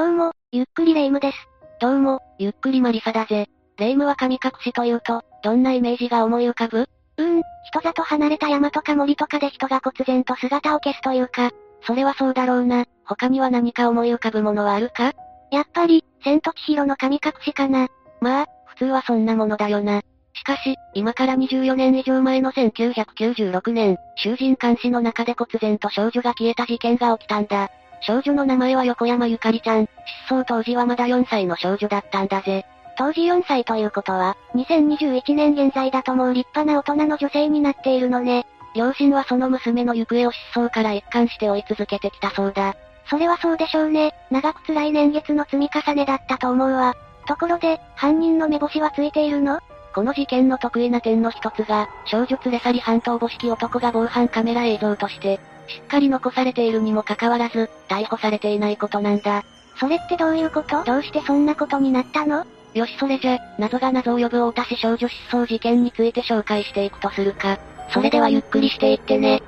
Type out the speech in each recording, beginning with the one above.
どうも、ゆっくりレ夢ムです。どうも、ゆっくりマリサだぜ。レ夢ムは神隠しというと、どんなイメージが思い浮かぶ？うーん、人里離れた山とか森とかで人が忽然と姿を消すというか、それはそうだろうな。他には何か思い浮かぶものはあるか？やっぱり、千と千尋の神隠しかな。まあ、普通はそんなものだよな。しかし、今から24年以上前の1996年、囚人監視の中で忽然と少女が消えた事件が起きたんだ。少女の名前は横山ゆかりちゃん。失踪当時はまだ4歳の少女だったんだぜ。当時4歳ということは、2021年現在だともう立派な大人の女性になっているのね。両親はその娘の行方を失踪から一貫して追い続けてきたそうだ。それはそうでしょうね。長く辛い年月の積み重ねだったと思うわ。ところで、犯人の目星はついているの？この事件の得意な点の一つが、少女連れ去り半島母式男が防犯カメラ映像として、しっかり残されているにもかかわらず、逮捕されていないことなんだ。それってどういうこと？どうしてそんなことになったの？よしそれじゃ、謎が謎を呼ぶ太田市少女失踪事件について紹介していくとするか。それではゆっくりしていってね。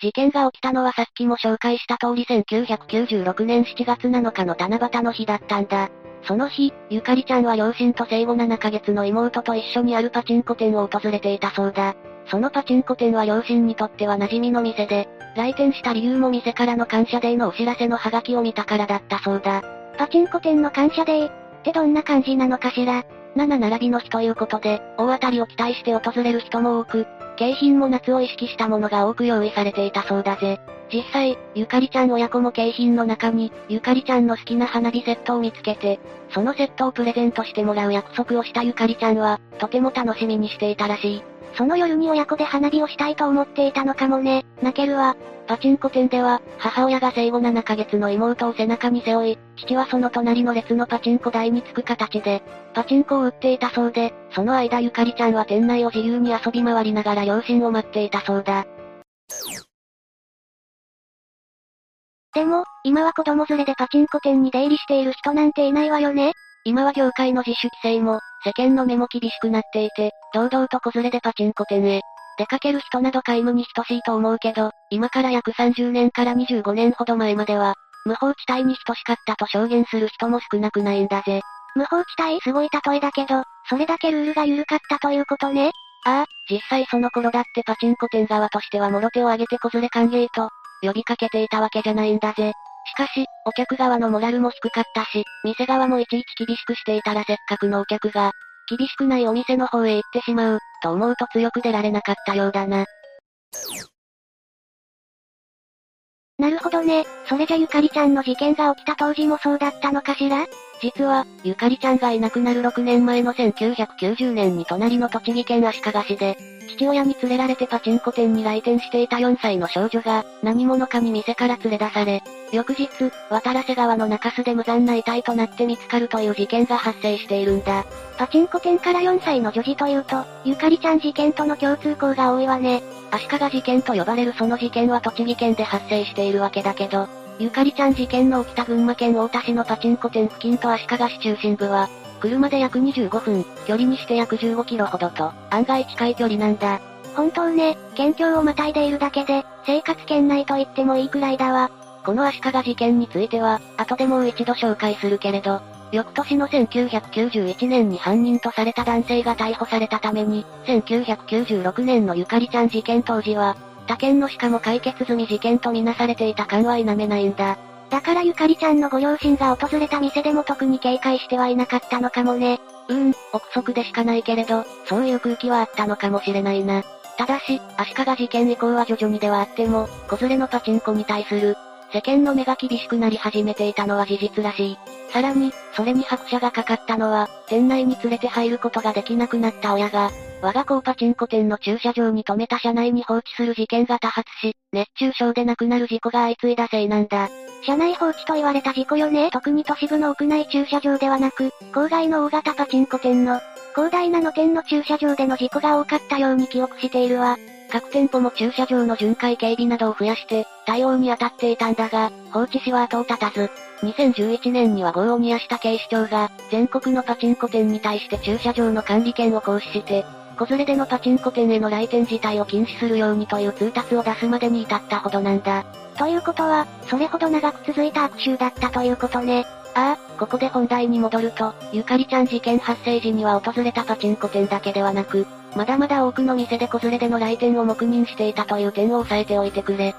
事件が起きたのはさっきも紹介した通り1996年7月7日の七夕の日だったんだ。その日、ゆかりちゃんは両親と生後7ヶ月の妹と一緒にあるパチンコ店を訪れていたそうだ。そのパチンコ店は両親にとっては馴染みの店で、来店した理由も店からの感謝デーのお知らせのハガキを見たからだったそうだ。パチンコ店の感謝デーってどんな感じなのかしら？7並びの日ということで、大当たりを期待して訪れる人も多く、景品も夏を意識したものが多く用意されていたそうだぜ。実際、ゆかりちゃん親子も景品の中に、ゆかりちゃんの好きな花火セットを見つけて、そのセットをプレゼントしてもらう約束をしたゆかりちゃんは、とても楽しみにしていたらしい。その夜に親子で花火をしたいと思っていたのかもね。泣けるわ。パチンコ店では、母親が生後7ヶ月の妹を背中に背負い、父はその隣の列のパチンコ台に着く形で、パチンコを売っていたそうで、その間ゆかりちゃんは店内を自由に遊び回りながら両親を待っていたそうだ。でも、今は子供連れでパチンコ店に出入りしている人なんていないわよね今は業界の自主規制も、世間の目も厳しくなっていて、堂々と子連れでパチンコ店へ、出かける人など皆無に等しいと思うけど、今から約30年から25年ほど前までは、無法地帯に等しかったと証言する人も少なくないんだぜ。無法地帯すごい例えだけど、それだけルールが緩かったということね。ああ、実際その頃だってパチンコ店側としてはもろ手を挙げて子連れ歓迎と、呼びかけていたわけじゃないんだぜ。しかし、お客側のモラルも低かったし、店側もいちいち厳しくしていたらせっかくのお客が、厳しくないお店の方へ行ってしまう、と思うと強く出られなかったようだな。なるほどね。それじゃゆかりちゃんの事件が起きた当時もそうだったのかしら？実は、ゆかりちゃんがいなくなる6年前の1990年に隣の栃木県足利市で、父親に連れられてパチンコ店に来店していた4歳の少女が、何者かに店から連れ出され、翌日、渡良瀬川の中州で無残な遺体となって見つかるという事件が発生しているんだ。パチンコ店から4歳の女児というと、ゆかりちゃん事件との共通項が多いわね。足利事件と呼ばれるその事件は栃木県で発生しているわけだけど、ゆかりちゃん事件の起きた群馬県太田市のパチンコ店付近と足利市中心部は、車で約25分、距離にして約15キロほどと、案外近い距離なんだ。本当ね、県境をまたいでいるだけで、生活圏内と言ってもいいくらいだわ。この足利事件については、後でもう一度紹介するけれど、翌年の1991年に犯人とされた男性が逮捕されたために、1996年のゆかりちゃん事件当時は、他県のしかも解決済み事件とみなされていた感は否めないんだ。だからゆかりちゃんのご両親が訪れた店でも特に警戒してはいなかったのかもね。うん、憶測でしかないけれど、そういう空気はあったのかもしれないな。ただし、足利事件以降は徐々にではあっても、子連れのパチンコに対する、世間の目が厳しくなり始めていたのは事実らしい。さらに、それに拍車がかかったのは、店内に連れて入ることができなくなった親が、我が校パチンコ店の駐車場に停めた車内に放置する事件が多発し、熱中症で亡くなる事故が相次いだせいなんだ。車内放置と言われた事故よね。特に都市部の屋内駐車場ではなく、郊外の大型パチンコ店の、広大なの店の駐車場での事故が多かったように記憶しているわ。各店舗も駐車場の巡回警備などを増やして、対応に当たっていたんだが、放置しは後を絶たず、2011年には業を煮やした警視庁が、全国のパチンコ店に対して駐車場の管理権を行使して、子連れでのパチンコ店への来店自体を禁止するようにという通達を出すまでに至ったほどなんだ。ということは、それほど長く続いた悪臭だったということね。ああ、ここで本題に戻ると、ゆかりちゃん事件発生時には訪れたパチンコ店だけではなく、まだまだ多くの店で子連れでの来店を黙認していたという点を押さえておいてくれ。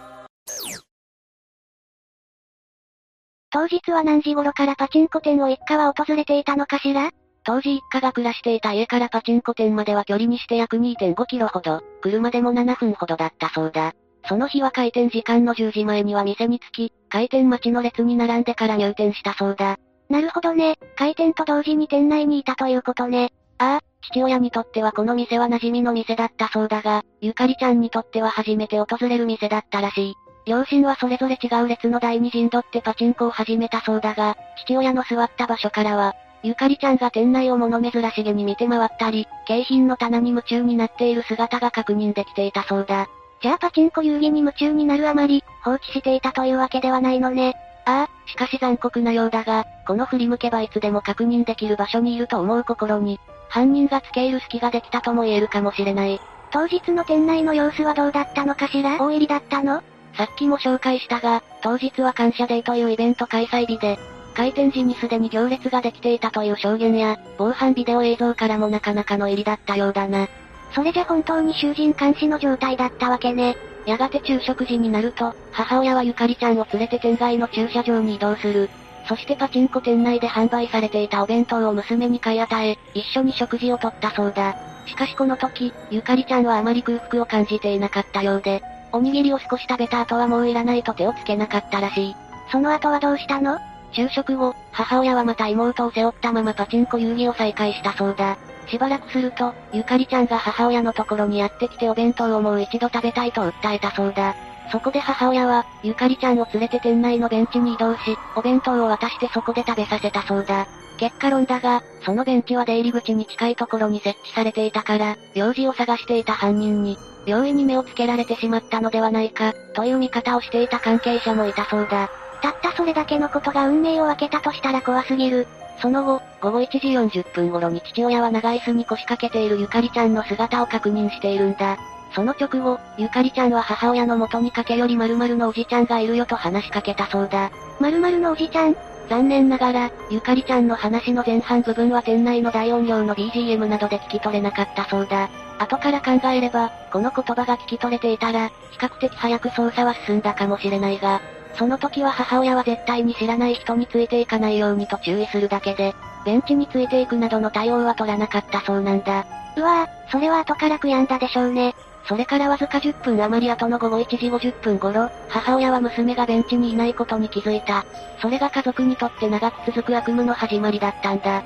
当日は何時頃からパチンコ店を一家は訪れていたのかしら？当時一家が暮らしていた家からパチンコ店までは距離にして約2.5キロほど、車でも7分ほどだったそうだ。その日は開店時間の10時前には店に着き、開店待ちの列に並んでから入店したそうだ。なるほどね、開店と同時に店内にいたということね。ああ、父親にとってはこの店は馴染みの店だったそうだが、ゆかりちゃんにとっては初めて訪れる店だったらしい。両親はそれぞれ違う列の台に陣取ってパチンコを始めたそうだが、父親の座った場所からは、ゆかりちゃんが店内を物珍しげに見て回ったり、景品の棚に夢中になっている姿が確認できていたそうだ。じゃあパチンコ遊戯に夢中になるあまり、放置していたというわけではないのね。ああ、しかし残酷なようだが、この振り向けばいつでも確認できる場所にいると思う心に、犯人が付け入る隙ができたとも言えるかもしれない。当日の店内の様子はどうだったのかしら？大入りだったの？さっきも紹介したが、当日は感謝デーというイベント開催日で、開店時にすでに行列ができていたという証言や、防犯ビデオ映像からもなかなかの入りだったようだな。それじゃ本当に囚人監視の状態だったわけね。やがて昼食時になると、母親はゆかりちゃんを連れて店外の駐車場に移動する。そしてパチンコ店内で販売されていたお弁当を娘に買い与え、一緒に食事をとったそうだ。しかしこの時、ゆかりちゃんはあまり空腹を感じていなかったようで、おにぎりを少し食べた後はもういらないと手をつけなかったらしい。その後はどうしたの？昼食後、母親はまた妹を背負ったままパチンコ遊戯を再開したそうだ。しばらくすると、ゆかりちゃんが母親のところにやってきてお弁当をもう一度食べたいと訴えたそうだ。そこで母親は、ゆかりちゃんを連れて店内のベンチに移動し、お弁当を渡してそこで食べさせたそうだ。結果論だが、そのベンチは出入り口に近いところに設置されていたから、用事を探していた犯人に、容易に目をつけられてしまったのではないか、という見方をしていた関係者もいたそうだ。たったそれだけのことが運命を分けたとしたら怖すぎる。その後、午後1時40分頃に父親は長椅子に腰掛けているゆかりちゃんの姿を確認しているんだ。その直後、ゆかりちゃんは母親の元に駆け寄り〇〇のおじちゃんがいるよと話しかけたそうだ。〇〇のおじちゃん？残念ながら、ゆかりちゃんの話の前半部分は店内の大音量の BGM などで聞き取れなかったそうだ。後から考えれば、この言葉が聞き取れていたら、比較的早く捜査は進んだかもしれないが、その時は母親は絶対に知らない人についていかないようにと注意するだけで、ベンチについていくなどの対応は取らなかったそうなんだ。うわぁ、それは後から悔やんだでしょうね。それからわずか10分余り後の午後1時50分頃、母親は娘がベンチにいないことに気づいた。それが家族にとって長く続く悪夢の始まりだったんだ。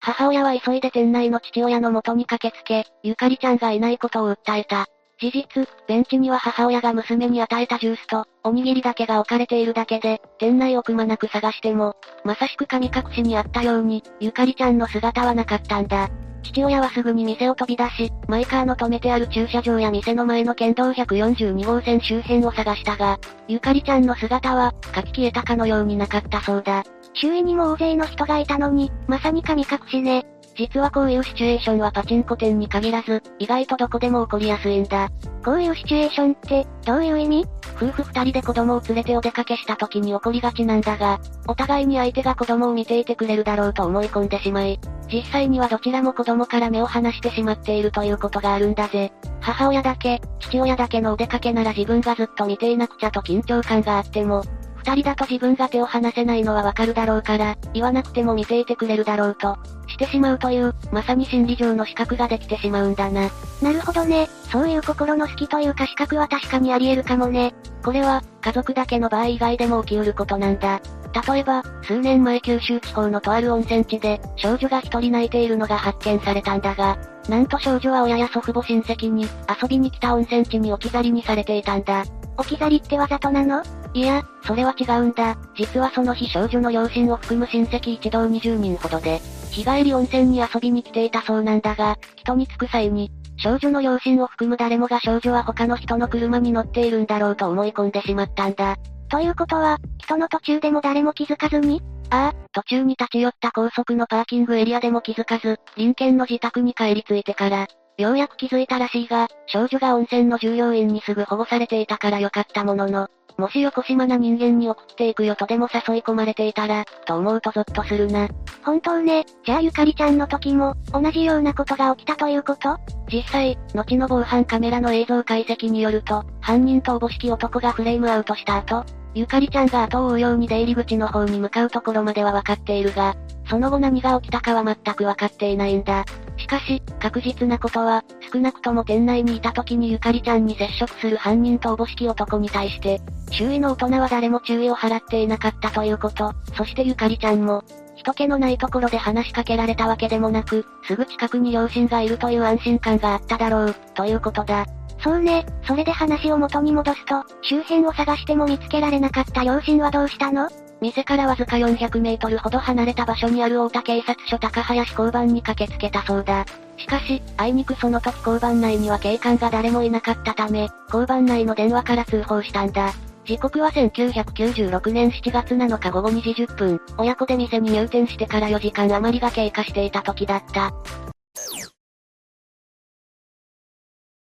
母親は急いで店内の父親の元に駆けつけ、ゆかりちゃんがいないことを訴えた。事実、ベンチには母親が娘に与えたジュースと、おにぎりだけが置かれているだけで、店内をくまなく探しても、まさしく神隠しにあったように、ゆかりちゃんの姿はなかったんだ。父親はすぐに店を飛び出し、マイカーの止めてある駐車場や店の前の県道142号線周辺を探したが、ゆかりちゃんの姿は、書き消えたかのようになかったそうだ。周囲にも大勢の人がいたのに、まさに神隠しね。実はこういうシチュエーションはパチンコ店に限らず、意外とどこでも起こりやすいんだ。こういうシチュエーションって、どういう意味？夫婦二人で子供を連れてお出かけした時に起こりがちなんだが、お互いに相手が子供を見ていてくれるだろうと思い込んでしまい、実際にはどちらも子供から目を離してしまっているということがあるんだぜ。母親だけ、父親だけのお出かけなら自分がずっと見ていなくちゃと緊張感があっても、二人だと自分が手を離せないのはわかるだろうから、言わなくても見ていてくれるだろうと、してしまうという、まさに心理上の資格ができてしまうんだな。なるほどね。そういう心の隙というか資格は確かにあり得るかもね。これは、家族だけの場合以外でも起きうることなんだ。例えば、数年前九州地方のとある温泉地で、少女が一人泣いているのが発見されたんだが、なんと少女は親や祖父母親戚に、遊びに来た温泉地に置き去りにされていたんだ。置き去りってわざとなの？いや、それは違うんだ。実はその日少女の両親を含む親戚一同20人ほどで、日帰り温泉に遊びに来ていたそうなんだが、人に着く際に、少女の両親を含む誰もが少女は他の人の車に乗っているんだろうと思い込んでしまったんだ。ということは、人の途中でも誰も気づかずにああ、途中に立ち寄った高速のパーキングエリアでも気づかず、隣県の自宅に帰り着いてから、ようやく気づいたらしいが、少女が温泉の従業員にすぐ保護されていたからよかったものの、もし横島な人間に送っていくよとでも誘い込まれていたら、と思うとゾッとするな。本当ね、じゃあゆかりちゃんの時も、同じようなことが起きたということ？実際、後の防犯カメラの映像解析によると、犯人とおぼしき男がフレームアウトした後、ゆかりちゃんが後を追うように出入り口の方に向かうところまでは分かっているが、その後何が起きたかは全く分かっていないんだ。しかし、確実なことは、少なくとも店内にいた時にゆかりちゃんに接触する犯人とおぼしき男に対して、周囲の大人は誰も注意を払っていなかったということ、そしてゆかりちゃんも、人気のないところで話しかけられたわけでもなく、すぐ近くに両親がいるという安心感があっただろう、ということだ。そうね、それで話を元に戻すと、周辺を探しても見つけられなかった両親はどうしたの？店からわずか400メートルほど離れた場所にある大田警察署高林交番に駆けつけたそうだ。しかし、あいにくその時交番内には警官が誰もいなかったため、交番内の電話から通報したんだ。時刻は1996年7月7日午後2時10分、親子で店に入店してから4時間余りが経過していた時だった。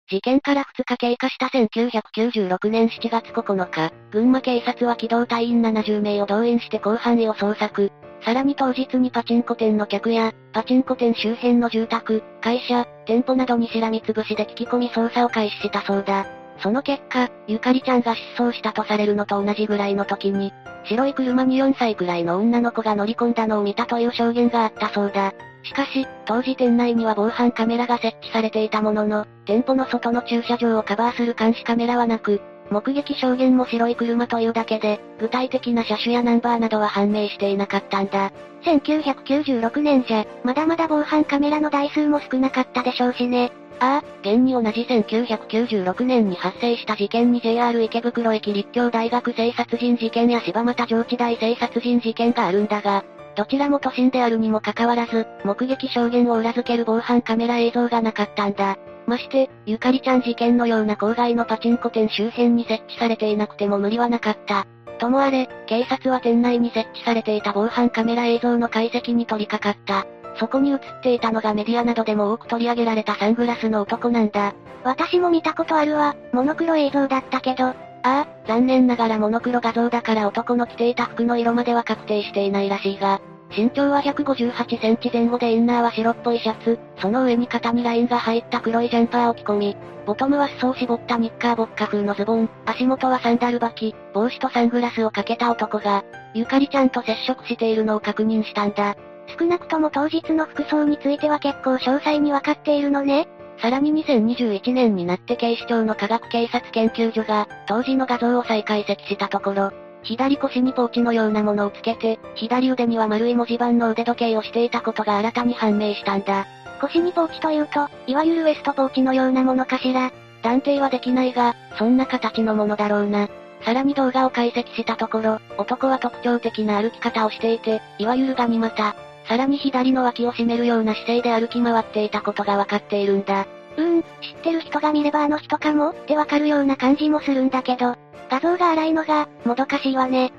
事件から2日経過した1996年7月9日、群馬警察は機動隊員70名を動員して広範囲を捜索。さらに当日にパチンコ店の客や、パチンコ店周辺の住宅、会社、店舗などにしらみつぶしで聞き込み捜査を開始したそうだ。その結果、ゆかりちゃんが失踪したとされるのと同じぐらいの時に、白い車に4歳くらいの女の子が乗り込んだのを見たという証言があったそうだ。しかし、当時店内には防犯カメラが設置されていたものの、店舗の外の駐車場をカバーする監視カメラはなく、目撃証言も白い車というだけで、具体的な車種やナンバーなどは判明していなかったんだ。1996年じゃ、まだまだ防犯カメラの台数も少なかったでしょうしね。ああ、現に同じ1996年に発生した事件に JR 池袋駅立教大学生殺人事件や柴又上智大生殺人事件があるんだが、どちらも都心であるにもかかわらず、目撃証言を裏付ける防犯カメラ映像がなかったんだ。まして、ゆかりちゃん事件のような郊外のパチンコ店周辺に設置されていなくても無理はなかった。ともあれ、警察は店内に設置されていた防犯カメラ映像の解析に取り掛かった。そこに映っていたのがメディアなどでも多く取り上げられたサングラスの男なんだ。私も見たことあるわ、モノクロ映像だったけど。ああ、残念ながらモノクロ画像だから男の着ていた服の色までは確定していないらしいが、身長は158センチ前後でインナーは白っぽいシャツ、その上に肩にラインが入った黒いジャンパーを着込み、ボトムは裾を絞ったニッカーボッカ風のズボン、足元はサンダル履き、帽子とサングラスをかけた男が、ゆかりちゃんと接触しているのを確認したんだ。少なくとも当日の服装については結構詳細にわかっているのね。さらに2021年になって警視庁の科学警察研究所が、当時の画像を再解析したところ、左腰にポーチのようなものをつけて、左腕には丸い文字盤の腕時計をしていたことが新たに判明したんだ。腰にポーチというと、いわゆるウエストポーチのようなものかしら。断定はできないが、そんな形のものだろうな。さらに動画を解析したところ、男は特徴的な歩き方をしていて、いわゆるガニ股、さらに左の脇を締めるような姿勢で歩き回っていたことがわかっているんだ。うーん、知ってる人が見ればあの人かもってわかるような感じもするんだけど、画像が荒いのが、もどかしいわね。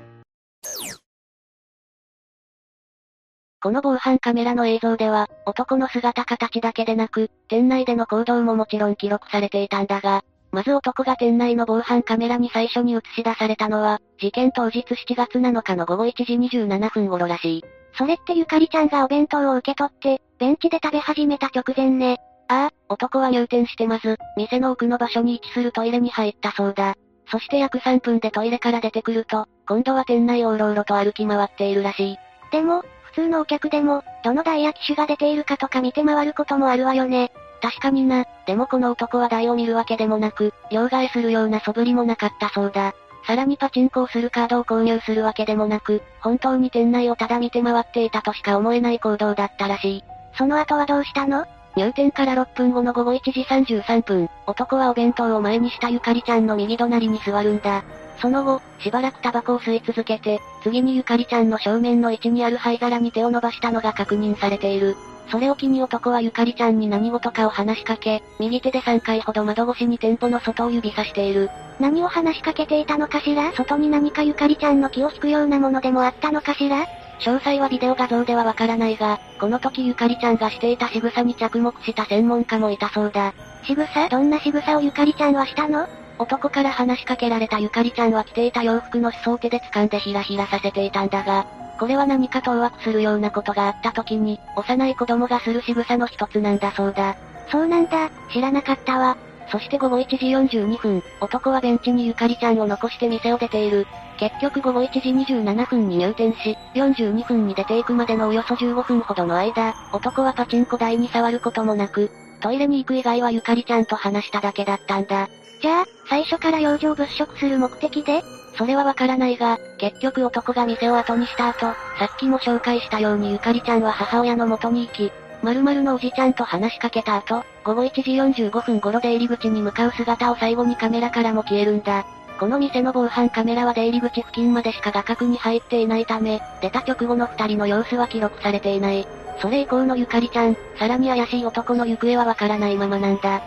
この防犯カメラの映像では、男の姿形だけでなく、店内での行動ももちろん記録されていたんだが、まず男が店内の防犯カメラに最初に映し出されたのは、事件当日7月7日の午後1時27分頃らしい。それってゆかりちゃんがお弁当を受け取って、ベンチで食べ始めた直前ね。ああ、男は入店してまず、店の奥の場所に位置するトイレに入ったそうだ。そして約3分でトイレから出てくると、今度は店内をうろうろと歩き回っているらしい。でも、普通のお客でも、どの台や機種が出ているかとか見て回ることもあるわよね。確かにな、でもこの男は台を見るわけでもなく、両替するような素振りもなかったそうだ。さらにパチンコをするカードを購入するわけでもなく、本当に店内をただ見て回っていたとしか思えない行動だったらしい。その後はどうしたの？入店から6分後の午後1時33分、男はお弁当を前にしたゆかりちゃんの右隣に座るんだ。その後、しばらくタバコを吸い続けて、次にゆかりちゃんの正面の位置にある灰皿に手を伸ばしたのが確認されている。それを機に男はゆかりちゃんに何事かを話しかけ、右手で3回ほど窓越しに店舗の外を指さしている。何を話しかけていたのかしら？外に何かゆかりちゃんの気を引くようなものでもあったのかしら？詳細はビデオ画像ではわからないが、この時ゆかりちゃんがしていた仕草に着目した専門家もいたそうだ。仕草？どんな仕草をゆかりちゃんはしたの？男から話しかけられたゆかりちゃんは着ていた洋服の裾を手で掴んでひらひらさせていたんだが、これは何か当惑するようなことがあった時に、幼い子供がする仕草の一つなんだそうだ。そうなんだ、知らなかったわ。そして午後1時42分、男はベンチにゆかりちゃんを残して店を出ている。結局午後1時27分に入店し、42分に出ていくまでのおよそ15分ほどの間、男はパチンコ台に触ることもなく、トイレに行く以外はゆかりちゃんと話しただけだったんだ。じゃあ、最初から養生物色する目的で？それはわからないが、結局男が店を後にした後、さっきも紹介したようにゆかりちゃんは母親の元に行き、〇〇のおじちゃんと話しかけた後、午後1時45分頃出入り口に向かう姿を最後にカメラからも消えるんだ。この店の防犯カメラは出入り口付近までしか画角に入っていないため、出た直後の二人の様子は記録されていない。それ以降のゆかりちゃん、さらに怪しい男の行方はわからないままなんだ。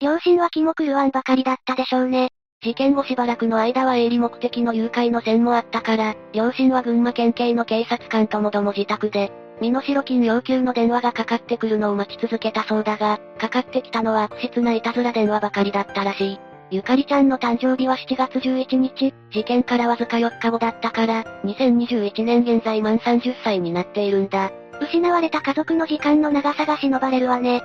両親は気も狂わんばかりだったでしょうね。事件後しばらくの間は営利目的の誘拐の線もあったから、両親は群馬県警の警察官ともども自宅で、身代金要求の電話がかかってくるのを待ち続けたそうだが、かかってきたのは悪質ないたずら電話ばかりだったらしい。ゆかりちゃんの誕生日は7月11日、事件からわずか4日後だったから、2021年現在満30歳になっているんだ。失われた家族の時間の長さが忍ばれるわね。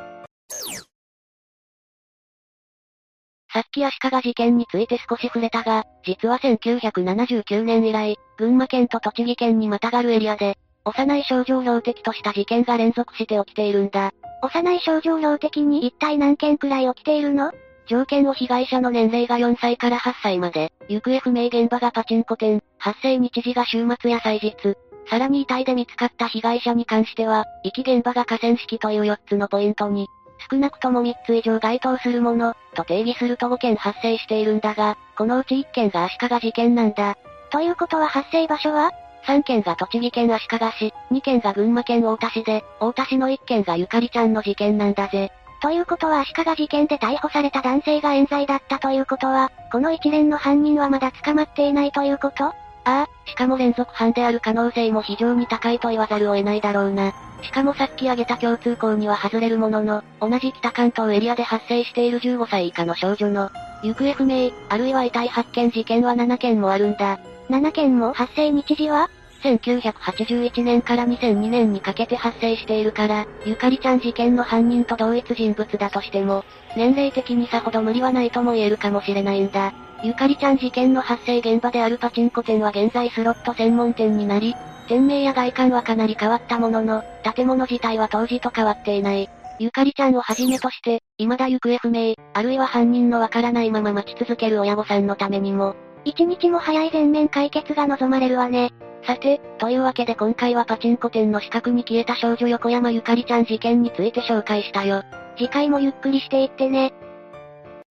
さっき足利事件について少し触れたが、実は1979年以来、群馬県と栃木県にまたがるエリアで、幼い少女を標的とした事件が連続して起きているんだ。幼い少女を標的に一体何件くらい起きているの？条件を被害者の年齢が4歳から8歳まで、行方不明現場がパチンコ店、発生日時が週末や祭日、さらに遺体で見つかった被害者に関しては、遺棄現場が河川敷という4つのポイントに、少なくとも3つ以上該当するもの、と定義すると5件発生しているんだが、このうち1件が足利事件なんだ。ということは発生場所は？?3 件が栃木県足利市、2件が群馬県太田市で、太田市の1件がゆかりちゃんの事件なんだぜ。ということは足利事件で逮捕された男性が冤罪だったということは、この一連の犯人はまだ捕まっていないということ？ああ、しかも連続犯である可能性も非常に高いと言わざるを得ないだろうな。しかもさっき挙げた共通項には外れるものの、同じ北関東エリアで発生している15歳以下の少女の、行方不明、あるいは遺体発見事件は7件もあるんだ。7件も発生日時は？1981年から2002年にかけて発生しているから、ゆかりちゃん事件の犯人と同一人物だとしても、年齢的にさほど無理はないとも言えるかもしれないんだ。ゆかりちゃん事件の発生現場であるパチンコ店は現在スロット専門店になり、店名や外観はかなり変わったものの、建物自体は当時と変わっていない。ゆかりちゃんをはじめとして、未だ行方不明、あるいは犯人のわからないまま待ち続ける親御さんのためにも、一日も早い全面解決が望まれるわね。さて、というわけで今回はパチンコ店の四角に消えた少女横山ゆかりちゃん事件について紹介したよ。次回もゆっくりしていってね。